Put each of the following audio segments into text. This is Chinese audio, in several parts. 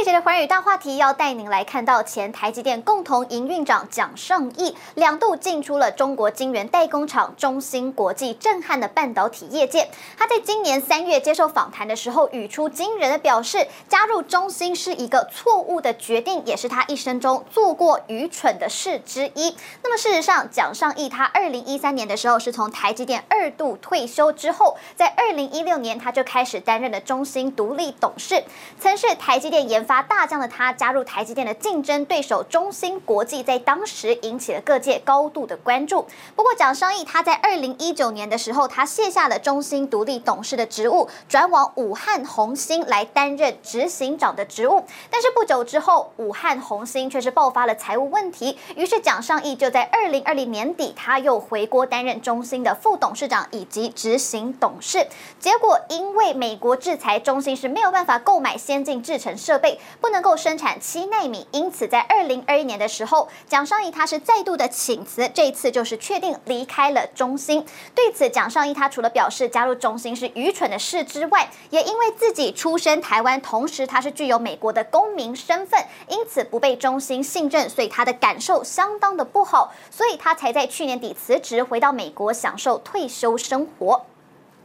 这节的寰宇大话题要带您来看到前台积电共同营运长蒋尚义两度进出了中国晶圆代工厂中芯国际，震撼的半导体业界。他在今年三月接受访谈的时候，语出惊人的表示，加入中芯是一个错误的决定，也是他一生中做过愚蠢的事之一。那么事实上，蒋尚义他二零一三年的时候是从台积电二度退休之后，在二零一六年他就开始担任了中芯独立董事，曾是台积电研。发大将的他加入台积电的竞争对手中芯国际，在当时引起了各界高度的关注。不过，蒋尚义他在二零一九年的时候，他卸下了中芯独立董事的职务，转往武汉红星来担任执行长的职务。但是不久之后，武汉红星却是爆发了财务问题，于是蒋尚义就在二零二零年底，他又回国担任中芯的副董事长以及执行董事。结果，因为美国制裁，中芯是没有办法购买先进制程设备。不能够生产七纳米，因此在二零二一年的时候，蒋尚义他是再度的请辞，这一次就是确定离开了中芯。对此，蒋尚义他除了表示加入中芯是愚蠢的事之外，也因为自己出身台湾，同时他是具有美国的公民身份，因此不被中芯信任，所以他的感受相当的不好，所以他才在去年底辞职，回到美国享受退休生活。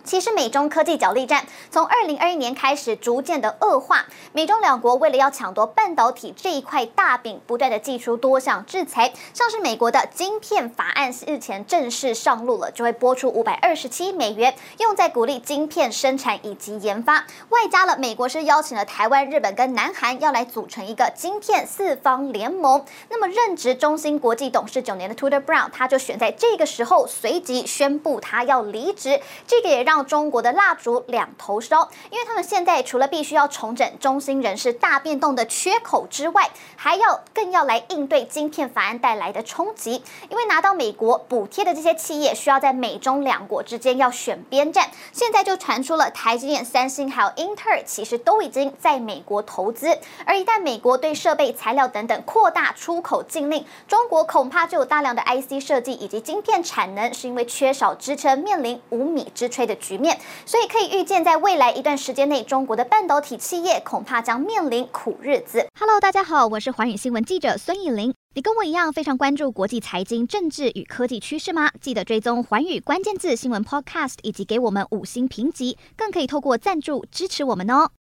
其实美中科技角力战从二零二一年开始逐渐的恶化，美中两国为了要抢夺半导体这一块大饼，不断的祭出多项制裁，像是美国的晶片法案日前正式上路了，就会拨出五百二十七美元用在鼓励晶片生产以及研发，外加了美国是邀请了台湾、日本跟南韩要来组成一个晶片四方联盟。那么任职中芯国际董事九年的 Tudor Brown，他就选在这个时候随即宣布他要离职，这个也让。让中国的蜡烛两头烧，因为他们现在除了必须要重整中心人事大变动的缺口之外，还要更要来应对晶片法案带来的冲击。因为拿到美国补贴的这些企业，需要在美中两国之间要选边站。现在就传出了台积电、三星还有英特尔，其实都已经在美国投资。而一旦美国对设备、材料等等扩大出口禁令，中国恐怕就有大量的 IC 设计以及晶片产能是因为缺少支撑，面临无米之炊的。局面，所以可以预见，在未来一段时间内，中国的半导体企业恐怕将面临苦日子。Hello，大家好，我是环宇新闻记者孙艺玲。你跟我一样非常关注国际财经、政治与科技趋势吗？记得追踪环宇关键字新闻 Podcast，以及给我们五星评级，更可以透过赞助支持我们哦。